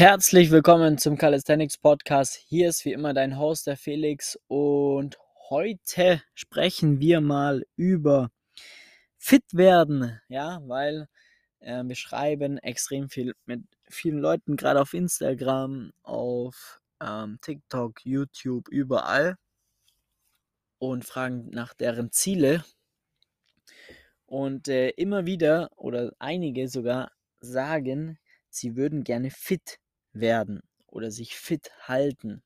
Herzlich willkommen zum Calisthenics Podcast. Hier ist wie immer dein Host, der Felix, und heute sprechen wir mal über fit werden, ja, weil äh, wir schreiben extrem viel mit vielen Leuten, gerade auf Instagram, auf ähm, TikTok, YouTube, überall und fragen nach deren Ziele. Und äh, immer wieder oder einige sogar sagen, sie würden gerne fit werden oder sich fit halten.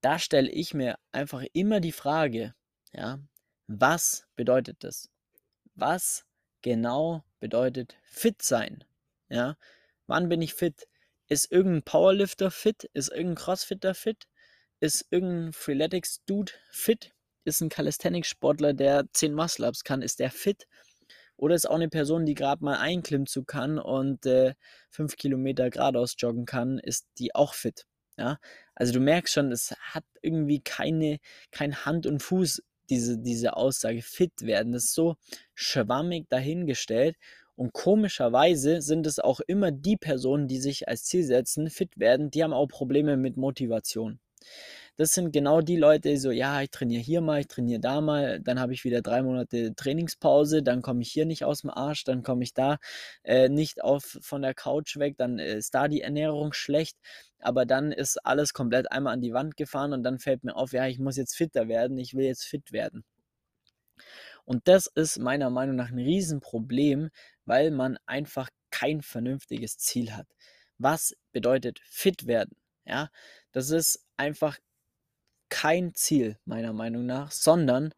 Da stelle ich mir einfach immer die Frage, ja, was bedeutet das? Was genau bedeutet fit sein? Ja, wann bin ich fit? Ist irgendein Powerlifter fit? Ist irgendein Crossfitter fit? Ist irgendein Freeletics-Dude fit? Ist ein Calisthenics-Sportler, der 10 Muscle-Ups kann, ist der fit? Oder ist auch eine Person, die gerade mal einen Klimmzug kann und äh, fünf Kilometer geradeaus joggen kann, ist die auch fit. Ja? Also du merkst schon, es hat irgendwie keine, kein Hand und Fuß, diese, diese Aussage fit werden. Das ist so schwammig dahingestellt. Und komischerweise sind es auch immer die Personen, die sich als Ziel setzen, fit werden, die haben auch Probleme mit Motivation das sind genau die Leute, die so, ja, ich trainiere hier mal, ich trainiere da mal, dann habe ich wieder drei Monate Trainingspause, dann komme ich hier nicht aus dem Arsch, dann komme ich da äh, nicht auf von der Couch weg, dann ist da die Ernährung schlecht, aber dann ist alles komplett einmal an die Wand gefahren und dann fällt mir auf, ja, ich muss jetzt fitter werden, ich will jetzt fit werden. Und das ist meiner Meinung nach ein Riesenproblem, weil man einfach kein vernünftiges Ziel hat. Was bedeutet fit werden? Ja, das ist einfach kein Ziel, meiner Meinung nach, sondern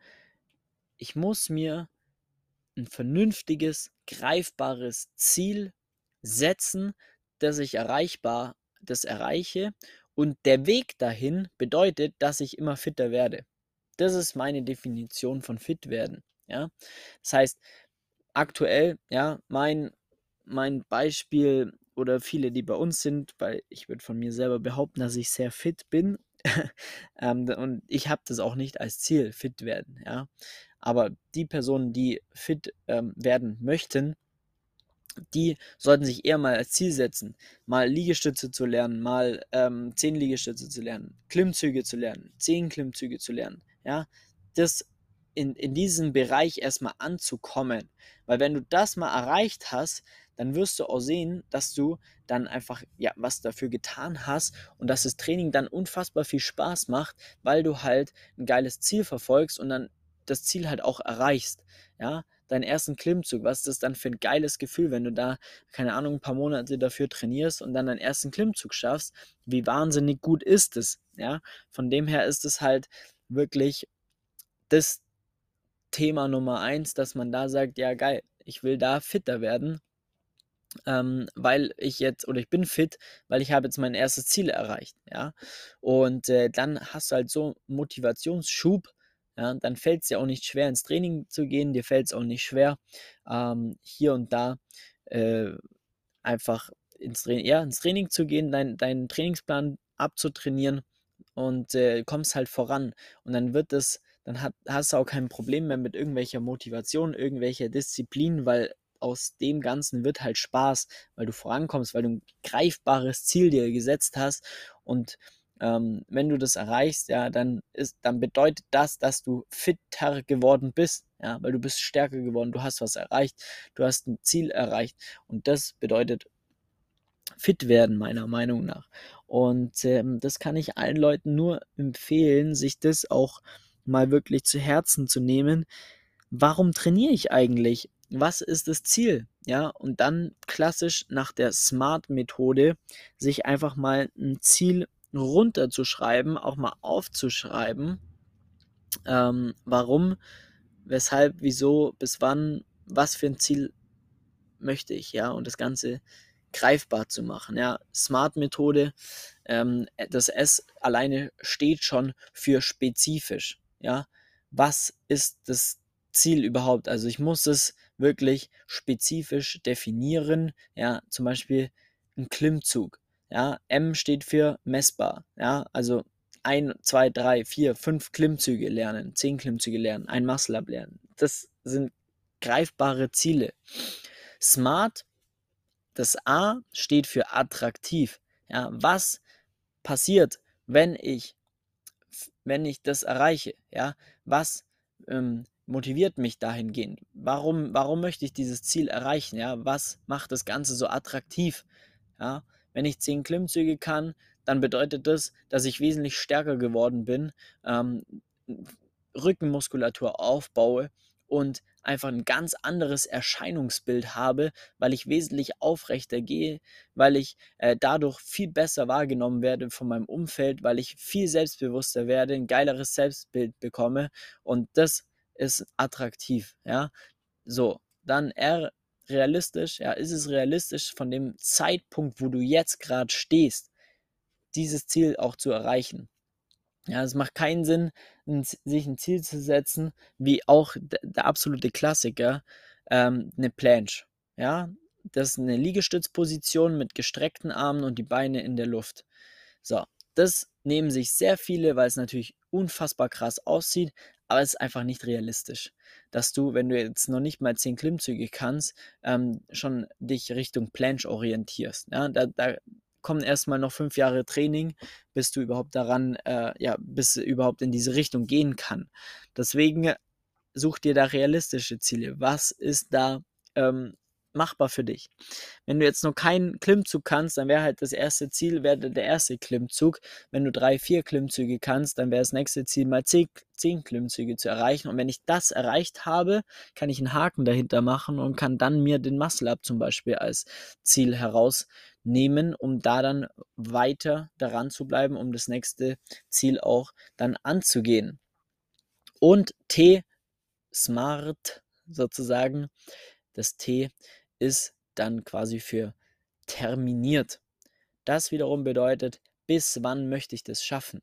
ich muss mir ein vernünftiges, greifbares Ziel setzen, das ich erreichbar, das erreiche. Und der Weg dahin bedeutet, dass ich immer fitter werde. Das ist meine Definition von fit werden. Ja? Das heißt, aktuell, ja, mein, mein Beispiel oder viele, die bei uns sind, weil ich würde von mir selber behaupten, dass ich sehr fit bin ähm, und ich habe das auch nicht als Ziel, fit werden, ja. Aber die Personen, die fit ähm, werden möchten, die sollten sich eher mal als Ziel setzen, mal Liegestütze zu lernen, mal ähm, 10 Liegestütze zu lernen, Klimmzüge zu lernen, 10 Klimmzüge zu lernen, ja. Das in, in diesem Bereich erstmal anzukommen. Weil wenn du das mal erreicht hast, dann wirst du auch sehen, dass du dann einfach ja was dafür getan hast und dass das Training dann unfassbar viel Spaß macht, weil du halt ein geiles Ziel verfolgst und dann das Ziel halt auch erreichst. Ja, deinen ersten Klimmzug, was ist das dann für ein geiles Gefühl, wenn du da, keine Ahnung, ein paar Monate dafür trainierst und dann deinen ersten Klimmzug schaffst, wie wahnsinnig gut ist es, ja, von dem her ist es halt wirklich das Thema Nummer eins, dass man da sagt, ja geil, ich will da fitter werden ähm, weil ich jetzt, oder ich bin fit, weil ich habe jetzt mein erstes Ziel erreicht, ja. Und äh, dann hast du halt so Motivationsschub, ja, dann fällt es dir auch nicht schwer, ins Training zu gehen, dir fällt es auch nicht schwer, ähm, hier und da äh, einfach ins, Tra ja, ins Training zu gehen, dein, deinen Trainingsplan abzutrainieren und äh, kommst halt voran. Und dann wird es, dann hat, hast du auch kein Problem mehr mit irgendwelcher Motivation, irgendwelcher Disziplin, weil aus dem Ganzen wird halt Spaß, weil du vorankommst, weil du ein greifbares Ziel dir gesetzt hast und ähm, wenn du das erreichst, ja, dann ist, dann bedeutet das, dass du fitter geworden bist, ja, weil du bist stärker geworden, du hast was erreicht, du hast ein Ziel erreicht und das bedeutet fit werden, meiner Meinung nach. Und ähm, das kann ich allen Leuten nur empfehlen, sich das auch mal wirklich zu Herzen zu nehmen. Warum trainiere ich eigentlich? Was ist das Ziel? Ja, und dann klassisch nach der SMART-Methode sich einfach mal ein Ziel runterzuschreiben, auch mal aufzuschreiben. Ähm, warum, weshalb, wieso, bis wann, was für ein Ziel möchte ich, ja, und das Ganze greifbar zu machen. Ja, Smart-Methode, ähm, das S alleine steht schon für spezifisch. Ja, was ist das Ziel überhaupt? Also ich muss es wirklich spezifisch definieren. Ja, zum Beispiel ein Klimmzug. Ja, M steht für messbar. Ja, also ein, zwei, drei, vier, fünf Klimmzüge lernen, zehn Klimmzüge lernen, ein Muscle-Up lernen. Das sind greifbare Ziele. Smart das A steht für attraktiv. Ja, was passiert, wenn ich, wenn ich das erreiche? Ja, was ähm, motiviert mich dahingehend? Warum, warum möchte ich dieses Ziel erreichen? Ja, was macht das Ganze so attraktiv? Ja, wenn ich zehn Klimmzüge kann, dann bedeutet das, dass ich wesentlich stärker geworden bin, ähm, Rückenmuskulatur aufbaue und einfach ein ganz anderes Erscheinungsbild habe, weil ich wesentlich aufrechter gehe, weil ich äh, dadurch viel besser wahrgenommen werde von meinem Umfeld, weil ich viel selbstbewusster werde, ein geileres Selbstbild bekomme und das ist attraktiv, ja. So, dann R realistisch, ja, ist es realistisch von dem Zeitpunkt, wo du jetzt gerade stehst, dieses Ziel auch zu erreichen. Ja, es macht keinen Sinn, sich ein Ziel zu setzen, wie auch der absolute Klassiker, ähm, eine Planche. Ja, das ist eine Liegestützposition mit gestreckten Armen und die Beine in der Luft. So, das nehmen sich sehr viele, weil es natürlich unfassbar krass aussieht, aber es ist einfach nicht realistisch, dass du, wenn du jetzt noch nicht mal 10 Klimmzüge kannst, ähm, schon dich Richtung Planche orientierst. Ja, da, da kommen erstmal noch fünf Jahre Training, bis du überhaupt daran, äh, ja, bis überhaupt in diese Richtung gehen kann. Deswegen such dir da realistische Ziele. Was ist da ähm, machbar für dich. Wenn du jetzt noch keinen Klimmzug kannst, dann wäre halt das erste Ziel, wäre der erste Klimmzug. Wenn du drei, vier Klimmzüge kannst, dann wäre das nächste Ziel mal zehn, zehn Klimmzüge zu erreichen. Und wenn ich das erreicht habe, kann ich einen Haken dahinter machen und kann dann mir den Muscle Up zum Beispiel als Ziel herausnehmen, um da dann weiter daran zu bleiben, um das nächste Ziel auch dann anzugehen. Und T, Smart sozusagen, das T ist dann quasi für terminiert. Das wiederum bedeutet, bis wann möchte ich das schaffen?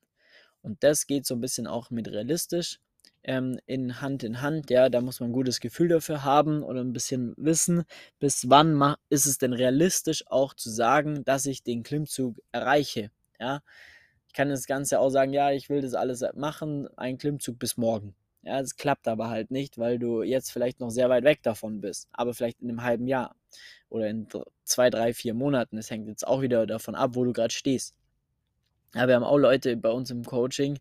Und das geht so ein bisschen auch mit realistisch ähm, in Hand in Hand. Ja, da muss man ein gutes Gefühl dafür haben oder ein bisschen wissen, bis wann ist es denn realistisch auch zu sagen, dass ich den Klimmzug erreiche. Ja, ich kann das Ganze auch sagen, ja, ich will das alles machen, ein Klimmzug bis morgen. Ja, es klappt aber halt nicht, weil du jetzt vielleicht noch sehr weit weg davon bist, aber vielleicht in einem halben Jahr oder in zwei, drei, vier Monaten. Es hängt jetzt auch wieder davon ab, wo du gerade stehst. Ja, wir haben auch Leute bei uns im Coaching,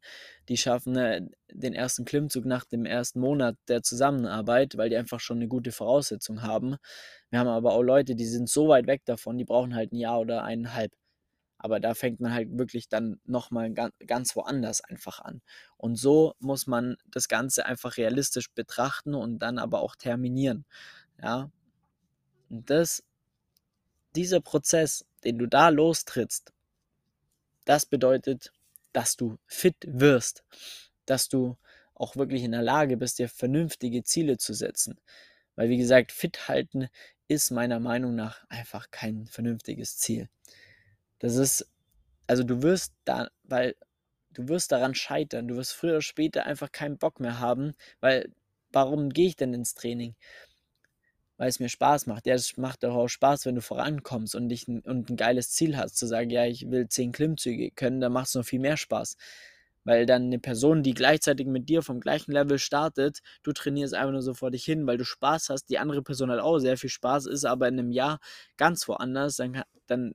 die schaffen äh, den ersten Klimmzug nach dem ersten Monat der Zusammenarbeit, weil die einfach schon eine gute Voraussetzung haben. Wir haben aber auch Leute, die sind so weit weg davon, die brauchen halt ein Jahr oder eineinhalb. Aber da fängt man halt wirklich dann nochmal ganz woanders einfach an. Und so muss man das Ganze einfach realistisch betrachten und dann aber auch terminieren. Ja. Und das, dieser Prozess, den du da lostrittst, das bedeutet, dass du fit wirst, dass du auch wirklich in der Lage bist, dir vernünftige Ziele zu setzen. Weil, wie gesagt, fit halten ist meiner Meinung nach einfach kein vernünftiges Ziel. Das ist, also du wirst da, weil du wirst daran scheitern. Du wirst früher oder später einfach keinen Bock mehr haben, weil warum gehe ich denn ins Training? Weil es mir Spaß macht. Ja, es macht doch auch Spaß, wenn du vorankommst und, dich, und ein geiles Ziel hast, zu sagen, ja, ich will zehn Klimmzüge können, dann macht es noch viel mehr Spaß. Weil dann eine Person, die gleichzeitig mit dir vom gleichen Level startet, du trainierst einfach nur so vor dich hin, weil du Spaß hast, die andere Person hat auch sehr viel Spaß, ist aber in einem Jahr ganz woanders, dann, dann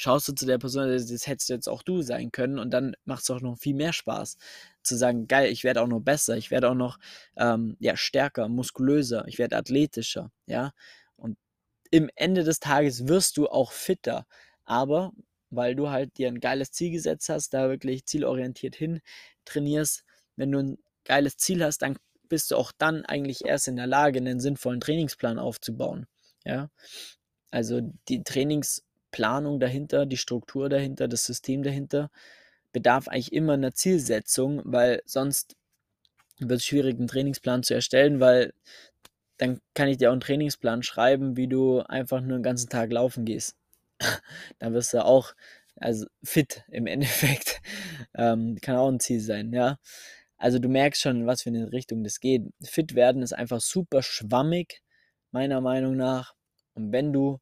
schaust du zu der Person, das hättest du jetzt auch du sein können und dann macht es auch noch viel mehr Spaß zu sagen, geil, ich werde auch noch besser, ich werde auch noch ähm, ja, stärker, muskulöser, ich werde athletischer, ja. Und im Ende des Tages wirst du auch fitter, aber weil du halt dir ein geiles Ziel gesetzt hast, da wirklich zielorientiert hin trainierst, wenn du ein geiles Ziel hast, dann bist du auch dann eigentlich erst in der Lage, einen sinnvollen Trainingsplan aufzubauen, ja. Also die Trainings Planung dahinter, die Struktur dahinter, das System dahinter bedarf eigentlich immer einer Zielsetzung, weil sonst wird es schwierig, einen Trainingsplan zu erstellen, weil dann kann ich dir auch einen Trainingsplan schreiben, wie du einfach nur den ganzen Tag laufen gehst. dann wirst du auch also fit im Endeffekt. Ähm, kann auch ein Ziel sein, ja. Also du merkst schon, in was für eine Richtung das geht. Fit werden ist einfach super schwammig, meiner Meinung nach. Und wenn du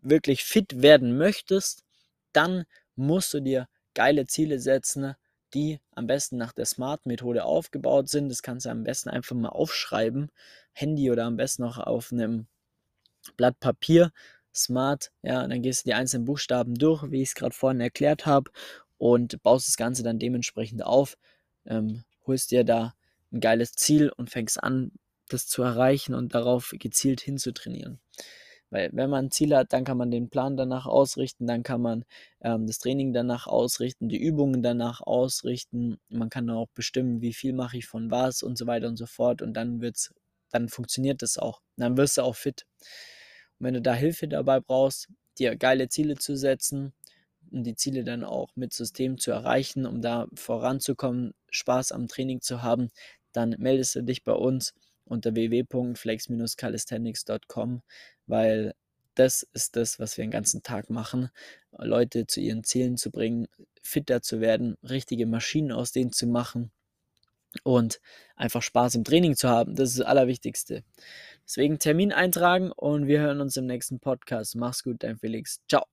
wirklich fit werden möchtest, dann musst du dir geile Ziele setzen, die am besten nach der Smart-Methode aufgebaut sind. Das kannst du am besten einfach mal aufschreiben, Handy oder am besten auch auf einem Blatt Papier. smart, ja, dann gehst du die einzelnen Buchstaben durch, wie ich es gerade vorhin erklärt habe, und baust das Ganze dann dementsprechend auf, ähm, holst dir da ein geiles Ziel und fängst an, das zu erreichen und darauf gezielt hinzutrainieren. Weil wenn man ein Ziel hat, dann kann man den Plan danach ausrichten, dann kann man ähm, das Training danach ausrichten, die Übungen danach ausrichten. Man kann auch bestimmen, wie viel mache ich von was und so weiter und so fort. Und dann wird's, dann funktioniert das auch. Dann wirst du auch fit. Und wenn du da Hilfe dabei brauchst, dir geile Ziele zu setzen und die Ziele dann auch mit System zu erreichen, um da voranzukommen, Spaß am Training zu haben, dann meldest du dich bei uns unter www.flex-calisthenics.com, weil das ist das, was wir den ganzen Tag machen, Leute zu ihren Zielen zu bringen, fitter zu werden, richtige Maschinen aus denen zu machen und einfach Spaß im Training zu haben. Das ist das Allerwichtigste. Deswegen Termin eintragen und wir hören uns im nächsten Podcast. Mach's gut, dein Felix. Ciao.